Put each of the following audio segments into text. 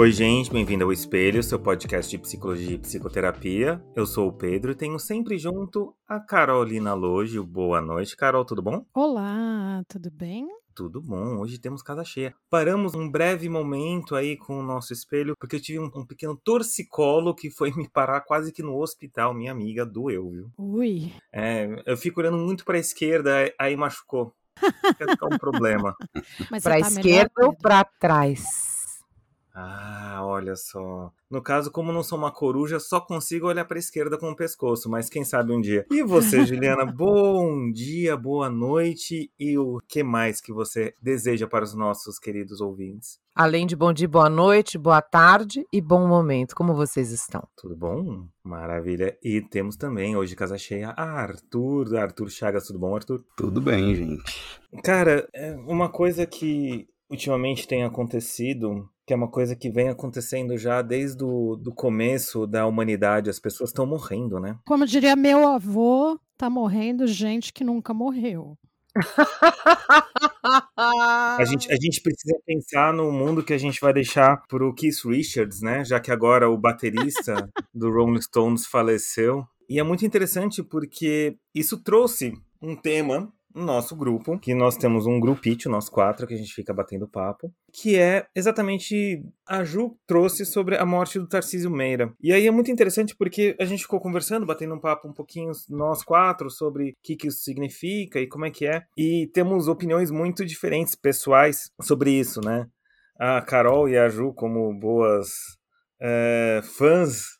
Oi, gente, bem-vindo ao Espelho, seu podcast de psicologia e psicoterapia. Eu sou o Pedro e tenho sempre junto a Carolina Loge. Boa noite, Carol, tudo bom? Olá, tudo bem? Tudo bom, hoje temos casa cheia. Paramos um breve momento aí com o nosso espelho, porque eu tive um, um pequeno torcicolo que foi me parar quase que no hospital. Minha amiga doeu, viu? Ui. É, eu fico olhando muito pra esquerda, aí machucou. Vai ficar um problema. Mas Pra você tá esquerda melhor, ou pra trás? Ah, olha só. No caso, como não sou uma coruja, só consigo olhar para a esquerda com o pescoço, mas quem sabe um dia. E você, Juliana, bom dia, boa noite e o que mais que você deseja para os nossos queridos ouvintes? Além de bom dia, boa noite, boa tarde e bom momento. Como vocês estão? Tudo bom? Maravilha. E temos também hoje casa cheia Arthur, Arthur Chagas, tudo bom, Arthur? Tudo bem, gente. Cara, é uma coisa que ultimamente tem acontecido, que é uma coisa que vem acontecendo já desde o do começo da humanidade, as pessoas estão morrendo, né? Como diria meu avô, tá morrendo gente que nunca morreu. A gente, a gente precisa pensar no mundo que a gente vai deixar pro Keith Richards, né? Já que agora o baterista do Rolling Stones faleceu. E é muito interessante porque isso trouxe um tema nosso grupo, que nós temos um grupite, nós quatro, que a gente fica batendo papo, que é exatamente a Ju trouxe sobre a morte do Tarcísio Meira. E aí é muito interessante porque a gente ficou conversando, batendo um papo um pouquinho, nós quatro, sobre o que, que isso significa e como é que é. E temos opiniões muito diferentes, pessoais, sobre isso, né? A Carol e a Ju, como boas é, fãs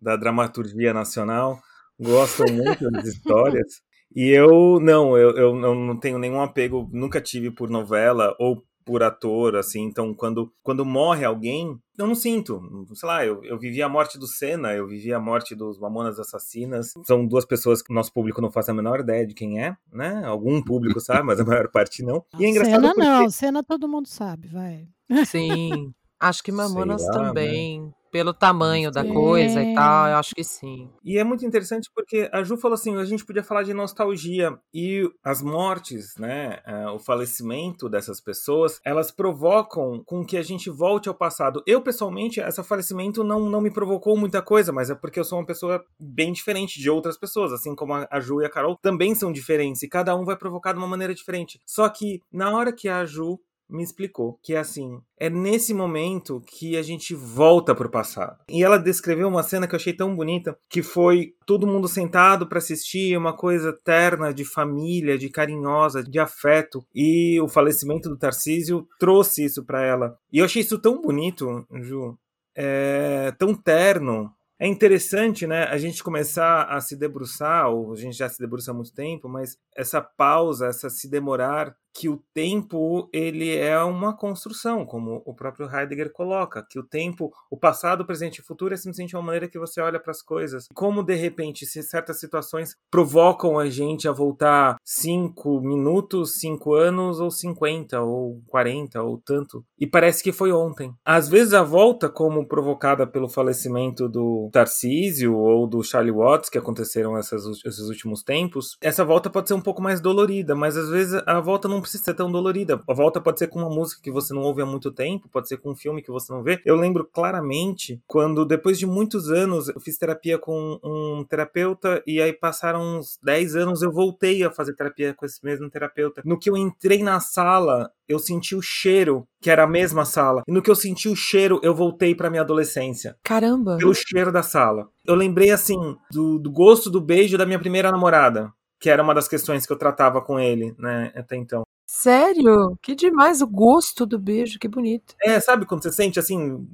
da dramaturgia nacional, gostam muito das histórias. E eu não, eu, eu não tenho nenhum apego, nunca tive por novela ou por ator, assim, então quando, quando morre alguém, eu não sinto, sei lá, eu, eu vivi a morte do Senna, eu vivi a morte dos Mamonas Assassinas, são duas pessoas que o nosso público não faz a menor ideia de quem é, né, algum público sabe, mas a maior parte não, e é engraçado Cena porque... não, cena todo mundo sabe, vai. Sim. Acho que Mamonas lá, né? Pelo tamanho da coisa e tal, eu acho que sim. E é muito interessante porque a Ju falou assim, a gente podia falar de nostalgia e as mortes, né, eh, o falecimento dessas pessoas, elas provocam com que a gente volte ao passado. Eu pessoalmente, esse falecimento não, não me provocou muita coisa, mas é porque eu sou uma pessoa bem diferente de outras pessoas, assim como a a Ju e a Carol também são diferentes e cada um vai provocar de uma maneira diferente. Só que na hora que a Ju me explicou que assim, é nesse momento que a gente volta pro passado. E ela descreveu uma cena que eu achei tão bonita, que foi todo mundo sentado para assistir uma coisa terna de família, de carinhosa, de afeto, e o falecimento do Tarcísio trouxe isso para ela. E eu achei isso tão bonito, Ju, é, tão terno. É interessante, né, a gente começar a se debruçar, ou a gente já se debruça há muito tempo, mas essa pausa, essa se demorar, que o tempo ele é uma construção, como o próprio Heidegger coloca, que o tempo, o passado, o presente e o futuro é simplesmente uma maneira que você olha para as coisas. Como de repente, se certas situações provocam a gente a voltar cinco minutos, cinco anos, ou 50, ou 40, ou tanto, e parece que foi ontem. Às vezes a volta, como provocada pelo falecimento do Tarcísio ou do Charlie Watts, que aconteceram esses últimos tempos, essa volta pode ser um pouco mais dolorida, mas às vezes a volta não precisa ser tão dolorida. A volta pode ser com uma música que você não ouve há muito tempo, pode ser com um filme que você não vê. Eu lembro claramente quando, depois de muitos anos, eu fiz terapia com um terapeuta e aí passaram uns 10 anos, eu voltei a fazer terapia com esse mesmo terapeuta. No que eu entrei na sala, eu senti o cheiro, que era a mesma sala. E no que eu senti o cheiro, eu voltei pra minha adolescência. Caramba. Pelo cheiro da sala. Eu lembrei, assim, do, do gosto do beijo da minha primeira namorada. Que era uma das questões que eu tratava com ele, né, até então. Sério? Que demais o gosto do beijo, que bonito. É, sabe quando você sente, assim,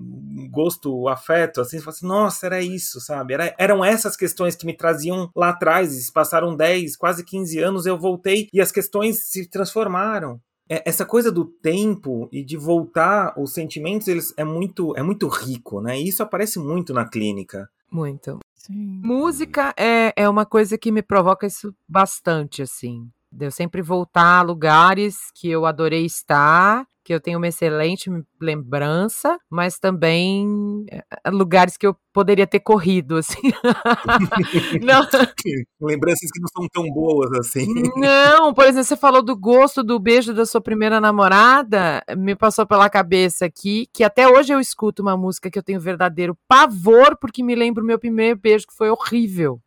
gosto, afeto, assim, você fala assim, nossa, era isso, sabe? Era, eram essas questões que me traziam lá atrás, e se passaram 10, quase 15 anos, eu voltei e as questões se transformaram. É, essa coisa do tempo e de voltar, os sentimentos, eles é muito, é muito rico, né? E isso aparece muito na clínica. Muito. Sim. Música é, é uma coisa que me provoca isso bastante, assim. De eu sempre voltar a lugares que eu adorei estar que eu tenho uma excelente lembrança, mas também eh, lugares que eu poderia ter corrido, assim. não. Lembranças que não são tão boas assim. Não, por exemplo, você falou do gosto do beijo da sua primeira namorada, me passou pela cabeça aqui que até hoje eu escuto uma música que eu tenho verdadeiro pavor porque me lembra o meu primeiro beijo que foi horrível.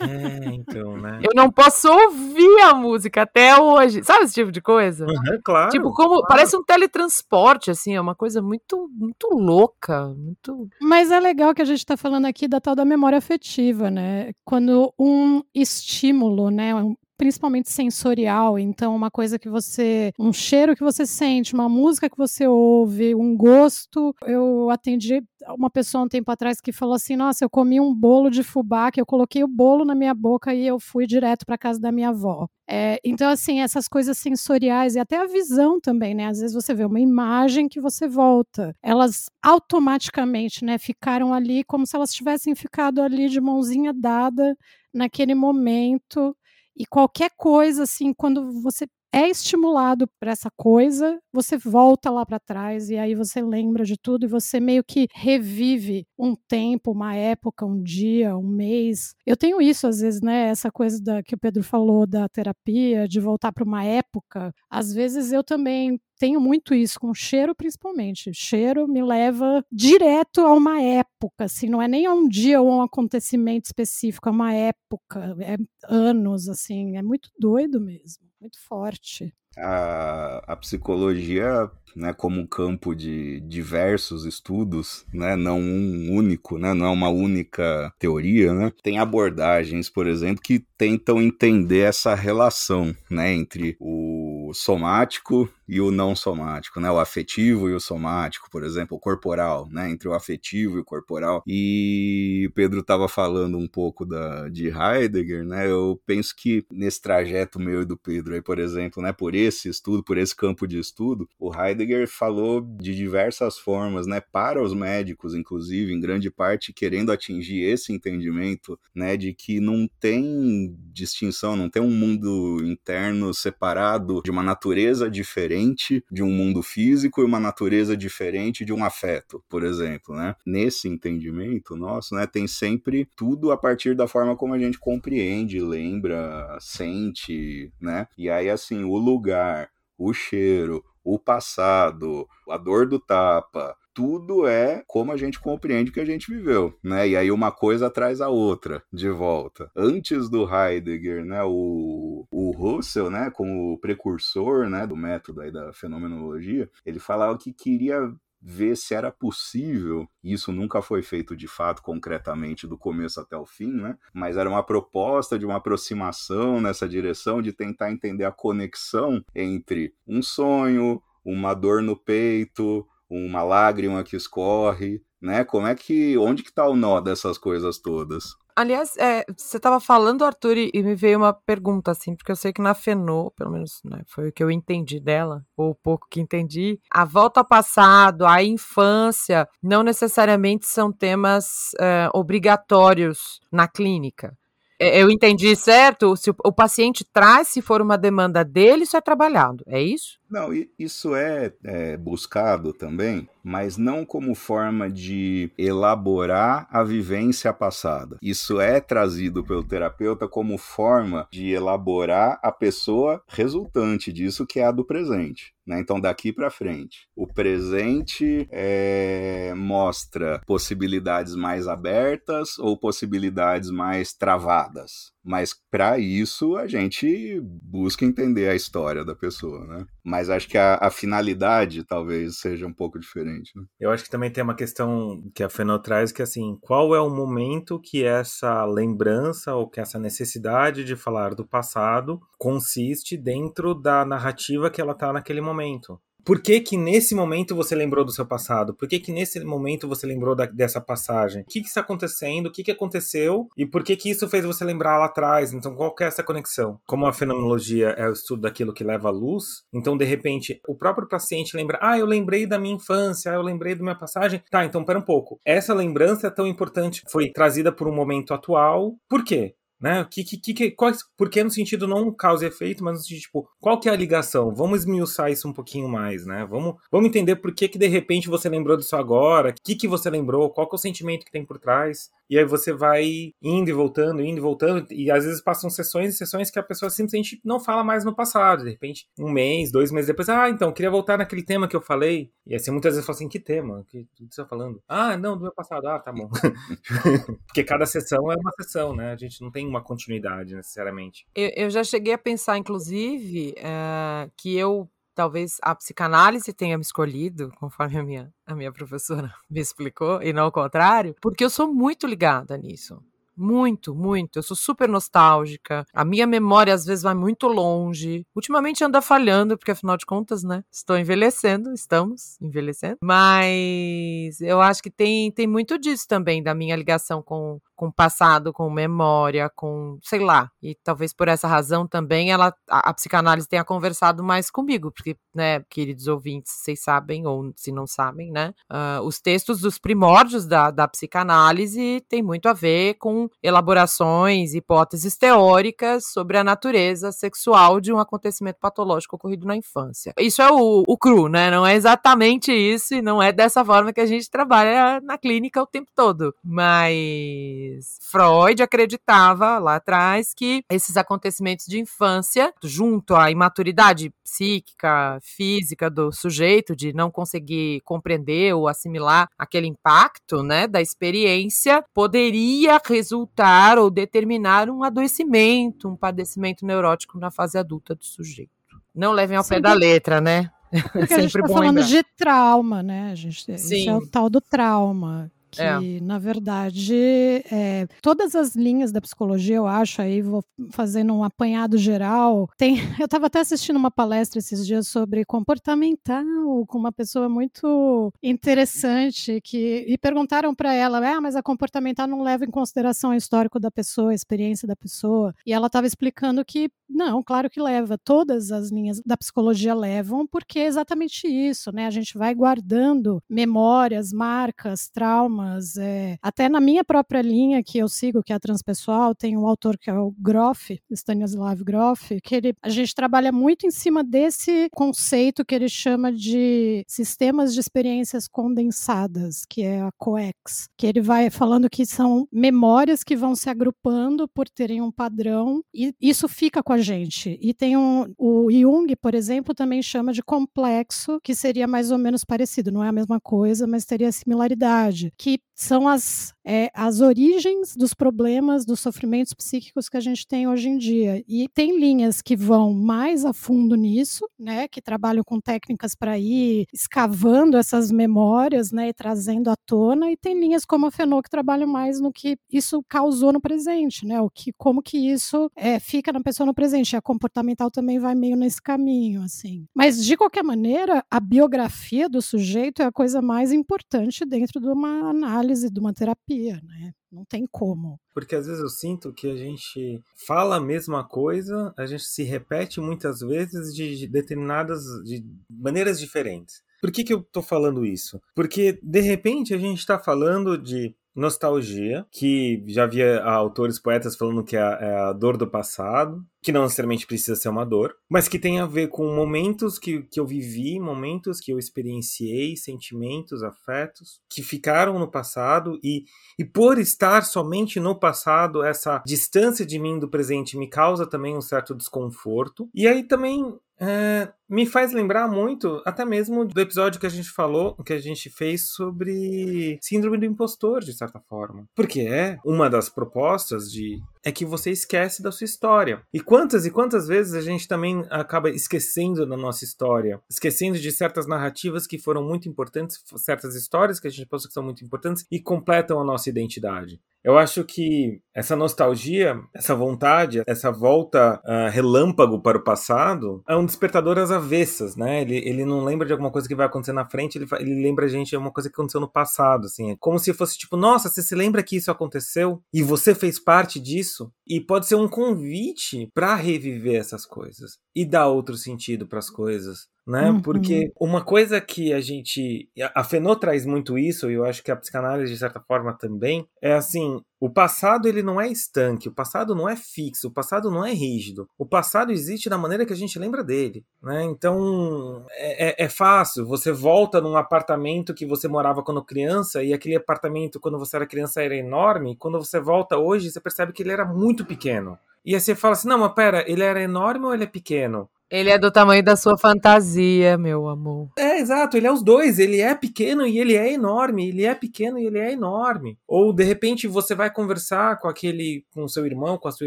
É, então, né? Eu não posso ouvir a música até hoje. Sabe esse tipo de coisa? Uhum, claro. Tipo, como claro. parece um teletransporte, assim, é uma coisa muito, muito louca, muito. Mas é legal que a gente está falando aqui da tal da memória afetiva, né? Quando um estímulo, né, principalmente sensorial. Então, uma coisa que você. um cheiro que você sente, uma música que você ouve, um gosto. Eu atendi uma pessoa um tempo atrás que falou assim: Nossa, eu comi um bolo de fubá, que eu coloquei o bolo na minha boca e eu fui direto para casa da minha avó. É, então, assim, essas coisas sensoriais e até a visão também, né? Às vezes você vê uma imagem que você volta. Elas automaticamente, né, ficaram ali como se elas tivessem ficado ali de mãozinha dada naquele momento. E qualquer coisa, assim, quando você é estimulado por essa coisa, você volta lá para trás e aí você lembra de tudo e você meio que revive um tempo, uma época, um dia, um mês. Eu tenho isso às vezes, né? Essa coisa da, que o Pedro falou da terapia, de voltar para uma época. Às vezes eu também tenho muito isso, com cheiro principalmente. Cheiro me leva direto a uma época, assim, não é nem a um dia ou a um acontecimento específico, é uma época, é anos, assim, é muito doido mesmo, muito forte. A, a psicologia, né, como um campo de diversos estudos, né, não um único, né, não é uma única teoria, né, tem abordagens, por exemplo, que tentam entender essa relação, né, entre o somático e o não somático, né? O afetivo e o somático, por exemplo, o corporal, né? Entre o afetivo e o corporal. E Pedro estava falando um pouco da, de Heidegger, né? Eu penso que nesse trajeto meu e do Pedro aí, por exemplo, né? Por esse estudo, por esse campo de estudo, o Heidegger falou de diversas formas, né? Para os médicos, inclusive, em grande parte, querendo atingir esse entendimento, né? De que não tem distinção, não tem um mundo interno separado de uma natureza diferente diferente de um mundo físico e uma natureza diferente de um afeto, por exemplo, né? Nesse entendimento nosso, né, tem sempre tudo a partir da forma como a gente compreende, lembra, sente, né? E aí assim, o lugar, o cheiro, o passado, a dor do tapa, tudo é como a gente compreende que a gente viveu, né? E aí uma coisa traz a outra de volta. Antes do Heidegger, né, o, o Russell, né, como precursor, né, do método aí da fenomenologia, ele falava que queria ver se era possível, isso nunca foi feito de fato concretamente do começo até o fim, né? Mas era uma proposta de uma aproximação nessa direção de tentar entender a conexão entre um sonho, uma dor no peito, uma lágrima que escorre, né? Como é que, onde que tá o nó dessas coisas todas? Aliás, é, você estava falando, Arthur, e, me veio uma pergunta, assim, porque eu sei que na Fenô, pelo menos né, foi o que eu entendi dela, ou o pouco que entendi, a volta ao passado, a infância, não necessariamente são temas é, obrigatórios na clínica. É, eu entendi certo? Se o paciente traz, se for uma demanda dele, isso é trabalhado, é isso? Não, isso é, é, buscado também, mas não como forma de elaborar a vivência passada. Isso é trazido pelo terapeuta como forma de elaborar a pessoa resultante disso, que é a do presente. Né? Então, daqui para frente, o presente é, mostra possibilidades mais abertas ou possibilidades mais travadas. Mas para isso a gente busca entender a história da pessoa, né? Mas acho que a, a finalidade talvez seja um pouco diferente. Né? Eu acho que também tem uma questão que a Fenô traz que assim, qual é o momento que essa lembrança ou que essa necessidade de falar do passado consiste dentro da narrativa que ela está naquele momento? Por que que nesse momento você lembrou do seu passado? Por que que nesse momento você lembrou da, dessa passagem? O que que está acontecendo? O que que aconteceu? E por que que isso fez você lembrar lá atrás? Então, qual que é essa conexão? Como a fenomenologia é o estudo daquilo que leva à luz, então, de repente, o próprio paciente lembra, ah, eu lembrei da minha infância, eu lembrei da minha passagem. Tá, então, pera um pouco. Essa lembrança é tão importante, foi trazida por um momento atual. Por quê? Né? Que, que, que, qual, porque no sentido não causa efeito, mas no sentido, tipo, qual que é a ligação? Vamos esmiuçar isso um pouquinho mais, né? Vamos, vamos entender por que, que de repente você lembrou disso agora, o que, que você lembrou, qual que é o sentimento que tem por trás. E aí você vai indo e voltando, indo e voltando, e às vezes passam sessões e sessões que a pessoa simplesmente não fala mais no passado. De repente, um mês, dois meses depois, ah, então, queria voltar naquele tema que eu falei. E assim, muitas vezes fala assim, que tema? O que, você tá falando? Ah, não, do meu passado. Ah, tá bom. Porque cada sessão é uma sessão, né? A gente não tem uma continuidade necessariamente. Eu, eu já cheguei a pensar, inclusive, uh, que eu talvez a psicanálise tenha me escolhido, conforme a minha, a minha professora me explicou, e não o contrário, porque eu sou muito ligada nisso. Muito, muito. Eu sou super nostálgica. A minha memória às vezes vai muito longe. Ultimamente anda falhando, porque afinal de contas, né? Estou envelhecendo, estamos envelhecendo. Mas eu acho que tem, tem muito disso também, da minha ligação com, com passado, com memória, com, sei lá. E talvez por essa razão também ela a, a, psicanálise tenha conversado mais comigo, porque, né, queridos ouvintes, vocês sabem, ou se não sabem, né, uh, os textos dos primórdios da, da psicanálise tem muito a ver com elaborações, hipóteses teóricas sobre a natureza sexual de um acontecimento patológico ocorrido na infância. Isso é o, o cru, né, não é exatamente isso e não é dessa forma que a gente trabalha na clínica o tempo todo, mas Freud acreditava lá atrás que esses acontecimentos de infância, junto à imaturidade psíquica, física do sujeito, de não conseguir compreender ou assimilar aquele impacto, né, da experiência, poderia resultar ou determinar um adoecimento, um padecimento neurótico na fase adulta do sujeito. Não levem ao Sim. pé da letra, né? Porque a gente está falando lembrar. de trauma, né? A gente, Sim. Isso é o tal do trauma, que é. na verdade é, todas as linhas da psicologia, eu acho, aí vou fazendo um apanhado geral. Tem, eu estava até assistindo uma palestra esses dias sobre comportamental com uma pessoa muito interessante que e perguntaram para ela, ah, mas a comportamental não leva em consideração o histórico da pessoa, a experiência da pessoa. E ela estava explicando que não, claro que leva. Todas as linhas da psicologia levam, porque é exatamente isso, né? A gente vai guardando memórias, marcas, traumas é, até na minha própria linha que eu sigo, que é a transpessoal, tem um autor que é o Groff, Stanislav Groff, que ele, a gente trabalha muito em cima desse conceito que ele chama de sistemas de experiências condensadas, que é a COEX, que ele vai falando que são memórias que vão se agrupando por terem um padrão e isso fica com a gente. E tem um, o Jung, por exemplo, também chama de complexo, que seria mais ou menos parecido, não é a mesma coisa, mas teria similaridade, que que são as, é, as origens dos problemas, dos sofrimentos psíquicos que a gente tem hoje em dia. E tem linhas que vão mais a fundo nisso, né, que trabalham com técnicas para ir escavando essas memórias, né, e trazendo à tona, e tem linhas como a Fenô que trabalham mais no que isso causou no presente, né, o que, como que isso é, fica na pessoa no presente. E a comportamental também vai meio nesse caminho, assim. Mas, de qualquer maneira, a biografia do sujeito é a coisa mais importante dentro de uma análise, de uma terapia, né? Não tem como. Porque às vezes eu sinto que a gente fala a mesma coisa, a gente se repete muitas vezes de determinadas de maneiras diferentes. Por que, que eu tô falando isso? Porque de repente a gente está falando de nostalgia, que já havia autores, poetas falando que é a, é a, dor do passado, que não necessariamente precisa ser uma dor, mas que tem a ver com momentos que, que eu vivi, momentos que eu experienciei, sentimentos, afetos, que ficaram no passado e, e por estar somente no passado, essa distância de mim do presente me causa também um certo desconforto. E aí também é, me faz lembrar muito, até mesmo do episódio que a gente falou, que a gente fez sobre síndrome do impostor, de certa forma. Porque é uma das propostas de é que você esquece da sua história. E quantas e quantas vezes a gente também acaba esquecendo da nossa história, esquecendo de certas narrativas que foram muito importantes, certas histórias que a gente pensa que são muito importantes e completam a nossa identidade. Eu acho que essa nostalgia, essa vontade, essa volta uh, relâmpago para o passado é um despertador às avessas, né? Ele, ele não lembra de alguma coisa que vai acontecer na frente, ele, ele lembra a gente de uma coisa que aconteceu no passado, assim. É como se fosse tipo, nossa, você se lembra que isso aconteceu e você fez parte disso? E pode ser um convite para reviver essas coisas e dar outro sentido para as coisas né? Uhum. Porque uma coisa que a gente. A Fenô traz muito isso, e eu acho que a psicanálise, de certa forma, também, é assim. O passado ele não é estanque, o passado não é fixo, o passado não é rígido. O passado existe da maneira que a gente lembra dele, né? Então é, é, é fácil. Você volta num apartamento que você morava quando criança e aquele apartamento quando você era criança era enorme. Quando você volta hoje, você percebe que ele era muito pequeno. E aí você fala assim: não, mas pera, ele era enorme ou ele é pequeno? Ele é do tamanho da sua fantasia, meu amor. É, exato, ele é os dois, ele é pequeno e ele é enorme, ele é pequeno e ele é enorme. Ou de repente você vai conversar com aquele, com seu irmão, com a sua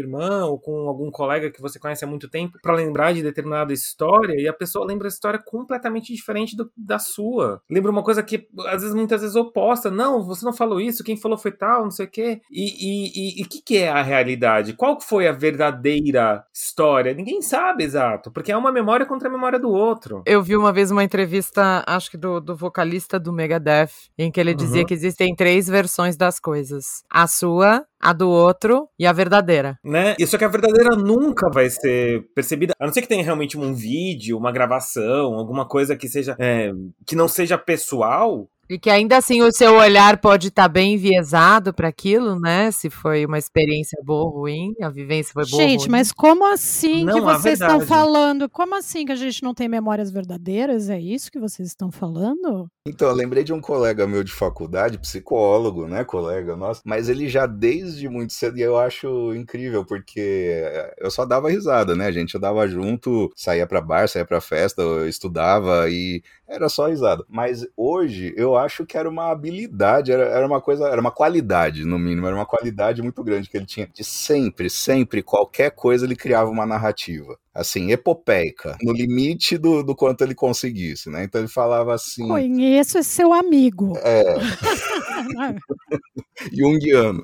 irmã, ou com algum colega que você conhece há muito tempo para lembrar de determinada história e a pessoa lembra a história completamente diferente do, da sua. Lembra uma coisa que às vezes, muitas vezes oposta. Não, você não falou isso, quem falou foi tal, não sei o quê. E o que, que é a realidade? Qual foi a verdadeira história? Ninguém sabe exato, porque é uma memória contra a memória do outro. Eu vi uma vez uma entrevista, acho que do, do vocalista do Megadeth, em que ele dizia Uhum. que existem três versões das coisas: a sua, a do outro e a verdadeira. Né? E só que a verdadeira nunca vai ser percebida, a não ser que tenha realmente um vídeo, uma gravação, alguma coisa que seja é, que não seja pessoal. E que ainda assim o seu olhar pode estar bem enviesado para aquilo, né? Se foi uma experiência boa ou ruim, a vivência foi boa ou Gente, ruim. mas como assim Não, que vocês estão falando? Como assim que a gente não tem memórias verdadeiras? É isso que vocês estão falando? Então, eu lembrei de um colega meu de faculdade, psicólogo, né, colega nosso, mas ele já desde muito cedo, e eu acho incrível, porque eu só dava risada, né, gente? Eu dava junto, saía pra bar, saía pra festa, eu estudava e era só risada. Mas hoje eu acho que era uma habilidade, era, era uma coisa, era uma qualidade, no mínimo, era uma qualidade muito grande que ele tinha. De sempre, sempre, qualquer coisa ele criava uma narrativa. Assim, epopeica, no limite do, do quanto ele conseguisse, né? Então ele falava assim. Conheço esse seu amigo. É, junguiano.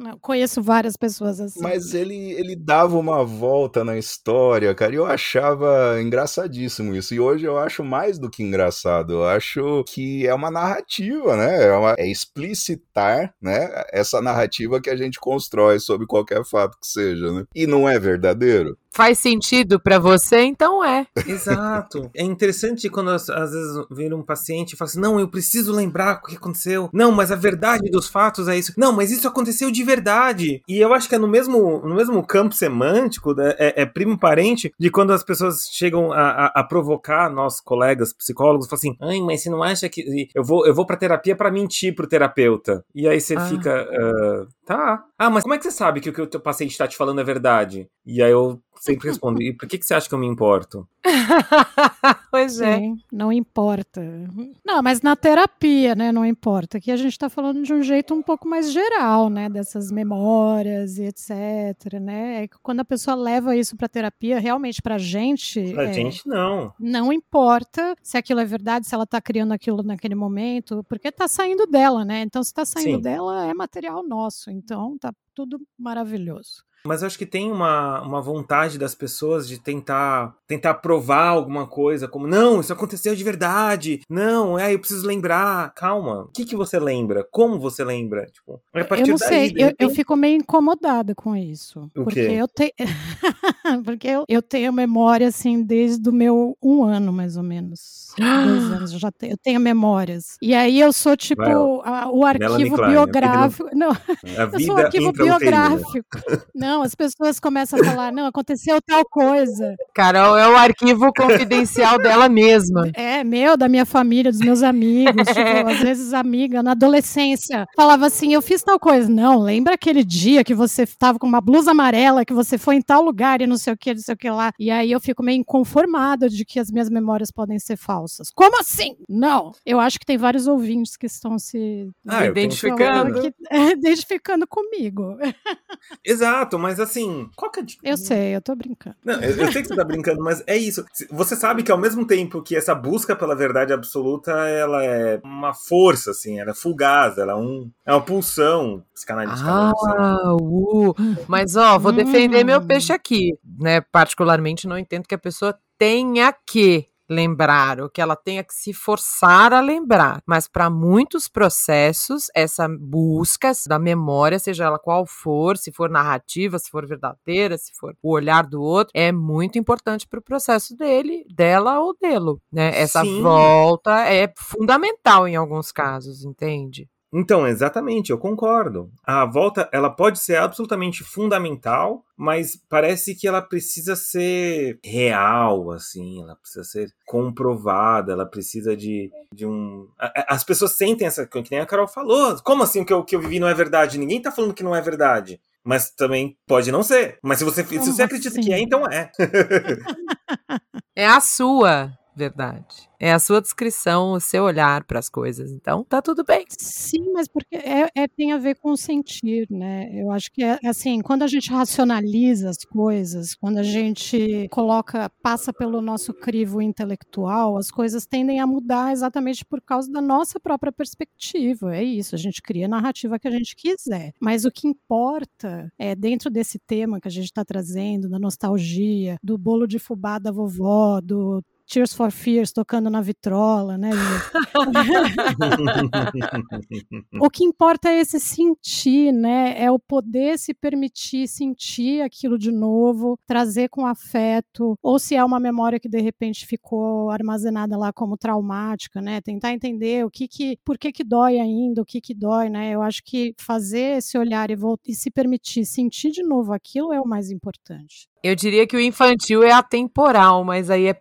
Não, conheço várias pessoas assim. Mas ele, ele dava uma volta na história, cara, e eu achava engraçadíssimo isso. E hoje eu acho mais do que engraçado. Eu acho que é uma narrativa, né? É, uma- é explicitar, né? Essa narrativa que a gente constrói sobre qualquer fato que seja, né? E não é verdadeiro? Faz sentido para você, então é. Exato. É interessante quando às, vezes vem um paciente e fala assim: não, eu preciso lembrar o que aconteceu. Não, mas a verdade dos fatos é isso. Não, mas isso aconteceu de verdade. E eu acho que é no mesmo, no mesmo campo semântico, né, é, é primo parente de quando as pessoas chegam a, a- a provocar nós colegas psicólogos, falam assim: ai, mas você não acha que eu vou, eu vou pra terapia pra mentir pro terapeuta? E aí você Ah. fica, "Ah, tá. Ah, mas como é que você sabe que o que o teu paciente tá te falando é verdade? E aí eu sempre respondo: e por que, que você acha que eu me importo? pois é. Sim, não importa. Não, mas na terapia, né, não importa. Aqui a gente está falando de um jeito um pouco mais geral, né, dessas memórias e etc, né? É que quando a pessoa leva isso para terapia, realmente pra gente, Pra é, gente, não. não importa se aquilo é verdade, se ela tá criando aquilo naquele momento, porque tá saindo dela, né? Então se tá saindo Sim. dela, é material nosso. Então tá tudo maravilhoso. Mas eu acho que tem uma, uma vontade das pessoas de tentar tentar provar alguma coisa, como, não, isso aconteceu de verdade. Não, é, eu preciso lembrar. Calma. O que, que você lembra? Como você lembra? Tipo, é a partir Eu não daí, sei, eu, eu repente- fico meio incomodada com isso. O porque quê? eu tenho. porque eu, eu tenho memória, assim, desde o meu um ano, mais ou menos. Dois anos, eu já tenho, eu tenho memórias. E aí eu sou, tipo, a- o arquivo Klein, biográfico. Não, A eu sou o arquivo biográfico. Não, as pessoas começam a falar, não, aconteceu tal coisa. Carol é o arquivo confidencial dela mesma. É, meu, da minha família, dos meus amigos. tipo, às vezes amiga, na adolescência, falava assim: eu fiz tal coisa. Não, lembra aquele dia que você estava com uma blusa amarela, que você foi em tal lugar e não sei o que, não sei o que lá. E aí eu fico meio inconformada de que as minhas memórias podem ser falsas. Como assim? Não. Eu acho que tem vários ouvintes que estão se Ah, Identificando. que- é, identificando comigo. Exato, mas assim, qual que é a di- Eu sei, eu tô brincando. Não, eu, eu sei que você tá brincando, mas é isso. Você sabe que ao mesmo tempo que essa busca pela verdade absoluta, ela é uma força, assim, ela é fugaz, ela é, um, é uma pulsão psicanalística. né? Ah, uh. Mas ó, vou defender meu Hum. peixe aqui, né? Particularmente não entendo que a pessoa tenha que lembrar, ou que ela tenha que se forçar a lembrar. Mas para muitos processos, essa busca da memória, seja ela qual for, se for narrativa, se for verdadeira, se for o olhar do outro, é muito importante para o processo dele, dela ou dele, né? Essa Sim. volta é fundamental em alguns casos, entende? Então, exatamente, eu concordo. A volta, ela pode ser absolutamente fundamental, mas parece que ela precisa ser real, assim, ela precisa ser comprovada, ela precisa de, de um... As pessoas sentem essa, que nem a Carol falou, como assim o que eu, que eu vivi não é verdade? Ninguém tá falando que não é verdade. Mas também pode não ser. Mas se você, se você acredita assim? que é, então é. É a sua verdade. É a sua descrição, o seu olhar para as coisas. Então, tá tudo bem. Sim, mas porque é, é- tem a ver com o sentir, né? Eu acho que é assim, quando a gente racionaliza as coisas, quando a gente coloca, passa pelo nosso crivo intelectual, as coisas tendem a mudar exatamente por causa da nossa própria perspectiva. É isso, a gente cria a narrativa que a gente quiser. Mas o que importa é dentro desse tema que a gente está trazendo, da nostalgia, do bolo de fubá da vovó, do Tears for Fears tocando na vitrola, né? O que importa é esse sentir, né? É o poder se permitir sentir aquilo de novo, trazer com afeto, ou se é uma memória que de repente ficou armazenada lá como traumática, né? Tentar entender o que que, por que que dói ainda, o que que dói, né? Eu acho que fazer esse olhar e, e se permitir sentir de novo aquilo é o mais importante. Eu diria que o infantil é atemporal, mas aí é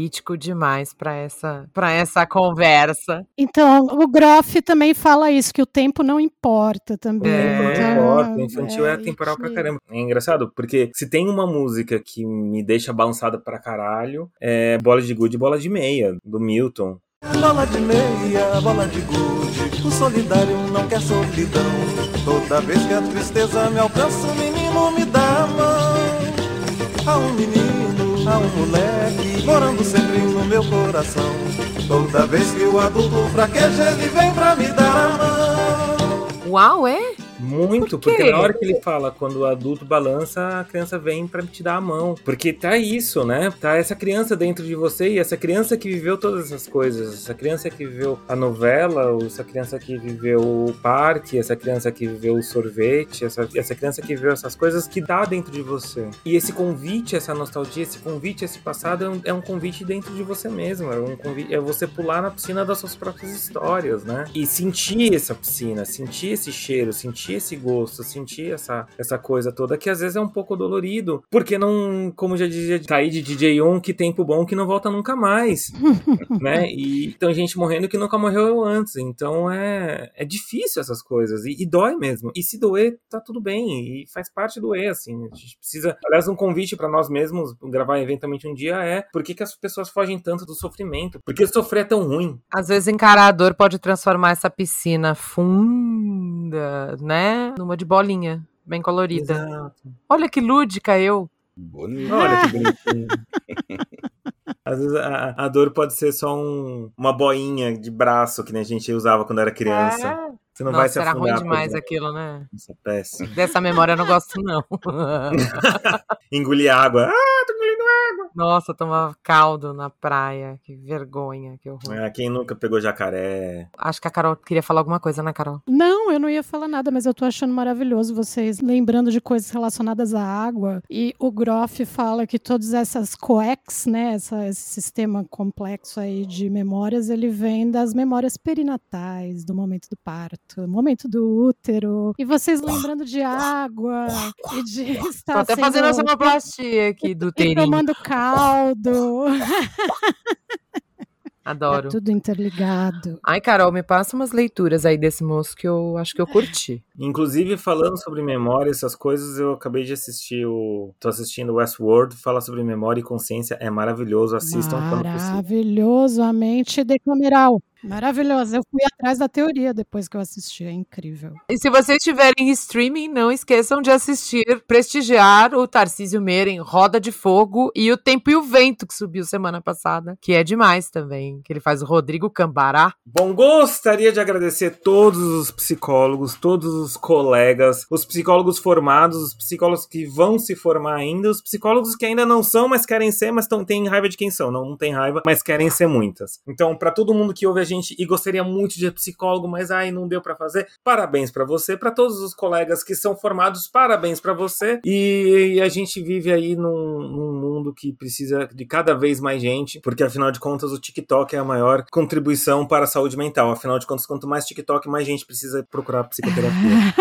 psicanalítico demais para essa, pra essa conversa. Então, o Groff também fala isso, que o tempo não importa também. É, Não Então, importa, o infantil é, e temporal que- pra caramba. É engraçado, porque se tem uma música que me deixa balançada pra caralho, é Bola de Gude e Bola de Meia, do Milton. Bola de meia, bola de gude, o solidário não quer solidão. Toda vez que a tristeza me alcança, o menino me dá a mão. Há um menino, há um moleque, morando sempre no meu coração. Toda vez que o adulto fraqueja, ele vem pra me dar a mão. Uau, é? Muito, Por porque na hora que ele fala, quando o adulto balança, a criança vem pra te dar a mão. Porque tá isso, né? Tá essa criança dentro de você e essa criança que viveu todas essas coisas. Essa criança que viveu a novela, ou essa criança que viveu o parque, essa criança que viveu o sorvete, essa, essa criança que viveu essas coisas que dá dentro de você. E esse convite, essa nostalgia, esse convite, esse passado é um, é um convite dentro de você mesmo. É, um convite, é você pular na piscina das suas próprias histórias, né? E sentir essa piscina, sentir esse cheiro, sentir esse gosto, sentir essa, essa coisa toda, que às vezes é um pouco dolorido. Porque não, como já dizia Taí de DJ1, que tempo bom que não volta nunca mais. né? E tem gente morrendo que nunca morreu antes. Então é, é difícil essas coisas. E, e dói mesmo. E se doer, tá tudo bem. E faz parte doer, assim. A gente precisa. Aliás, um convite para nós mesmos gravar eventualmente um dia é por que, que as pessoas fogem tanto do sofrimento? Porque sofrer é tão ruim. Às vezes encarar a dor pode transformar essa piscina funda, né? Numa de bolinha, bem colorida. Exato. Olha que lúdica eu. Bonito. Olha que bonitinho. Às vezes a, a dor pode ser só um- uma boinha de braço que nem a gente usava quando era criança. É. Você não vai Nossa, se era ruim afundar. demais por aquilo, né? Isso é péssimo. Dessa memória eu não gosto, não. Engolir água. Ah, Nossa, tomava caldo na praia. Que vergonha, que horror. Ah, quem nunca pegou jacaré? Acho que a Carol queria falar alguma coisa, né, Carol? Não, eu não ia falar nada, mas eu tô achando maravilhoso vocês lembrando de coisas relacionadas à água. E o Groff fala que todas essas coex, né, essa- esse sistema complexo aí de memórias, ele vem das memórias perinatais, do momento do parto, momento do útero. E vocês lembrando de água e de Tô estar até sendo- fazendo a sonoplastia aqui do e teirinho. tomando caldo. Adoro. É tudo interligado. Ai, Carol, me passa umas leituras aí desse moço que eu acho que eu curti. Inclusive, falando sobre memória, essas coisas, eu acabei de assistir o. tô assistindo Westworld, fala sobre memória e consciência, é maravilhoso, assistam quando possível. Maravilhoso, a mente decameral. Maravilhoso. Eu fui atrás da teoria depois que eu assisti. É incrível. E se vocês tiverem streaming, não esqueçam de assistir, prestigiar o Tarcísio Meira em Roda de Fogo e o Tempo e o Vento, que subiu semana passada, que é demais também, que ele faz o Rodrigo Cambará. Bom, gostaria de agradecer todos os psicólogos, todos os colegas, os psicólogos formados, os psicólogos que vão se formar ainda, os psicólogos que ainda não são, mas querem ser, mas tão, têm raiva de quem são. Não, não tem raiva, mas querem ser muitas. Então, para todo mundo que ouve a gente e gostaria muito de psicólogo, mas ai, não deu para fazer, parabéns para você, para todos os colegas que são formados, parabéns para você. E, e, a gente vive aí num, num mundo que precisa de cada vez mais gente, porque afinal de contas o TikTok é a maior contribuição para a saúde mental. Afinal de contas, quanto mais TikTok, mais gente precisa procurar psicoterapia.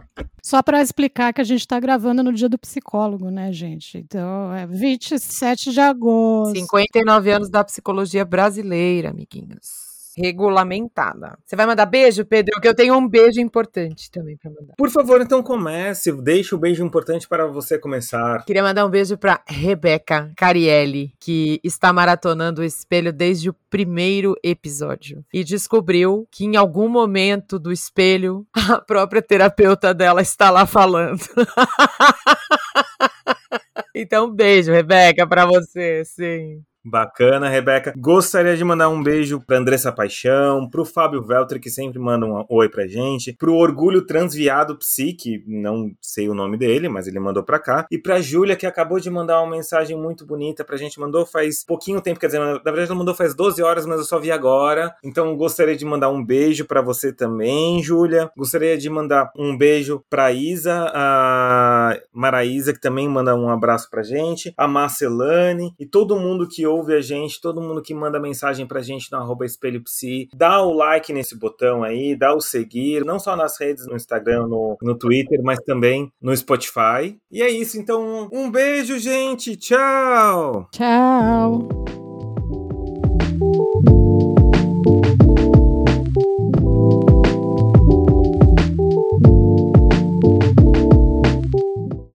Só para explicar que a gente está gravando no dia do psicólogo, né, gente? Então, é 27 de agosto. 59 anos da psicologia brasileira, amiguinhos regulamentada. Você vai mandar beijo, Pedro? Que eu tenho um beijo importante também para mandar. Por favor, então comece. Deixe o beijo importante para você começar. Queria mandar um beijo para Rebeca Carielli, que está maratonando o espelho desde o primeiro episódio e descobriu que em algum momento do espelho a própria terapeuta dela está lá falando. então, beijo, Rebeca, para você, sim. Bacana, Rebeca. Gostaria de mandar um beijo pra Andressa Paixão, pro Fábio Velter, que sempre manda um oi pra gente, pro Orgulho Transviado Psi, que não sei o nome dele, mas ele mandou pra cá, e pra Júlia, que acabou de mandar uma mensagem muito bonita pra gente. Mandou faz pouquinho tempo, quer dizer, na verdade ela mandou faz 12 horas, mas eu só vi agora. Então gostaria de mandar um beijo pra você também, Júlia. Gostaria de mandar um beijo pra Isa, a Maraísa, que também manda um abraço pra gente, a Marcelane e todo mundo que ouve ouve a gente, todo mundo que manda mensagem pra gente no arroba espelho psi, dá o like nesse botão aí, dá o seguir, não só nas redes, no Instagram, no, no Twitter, mas também no Spotify. E é isso, então um beijo, gente, tchau! Tchau!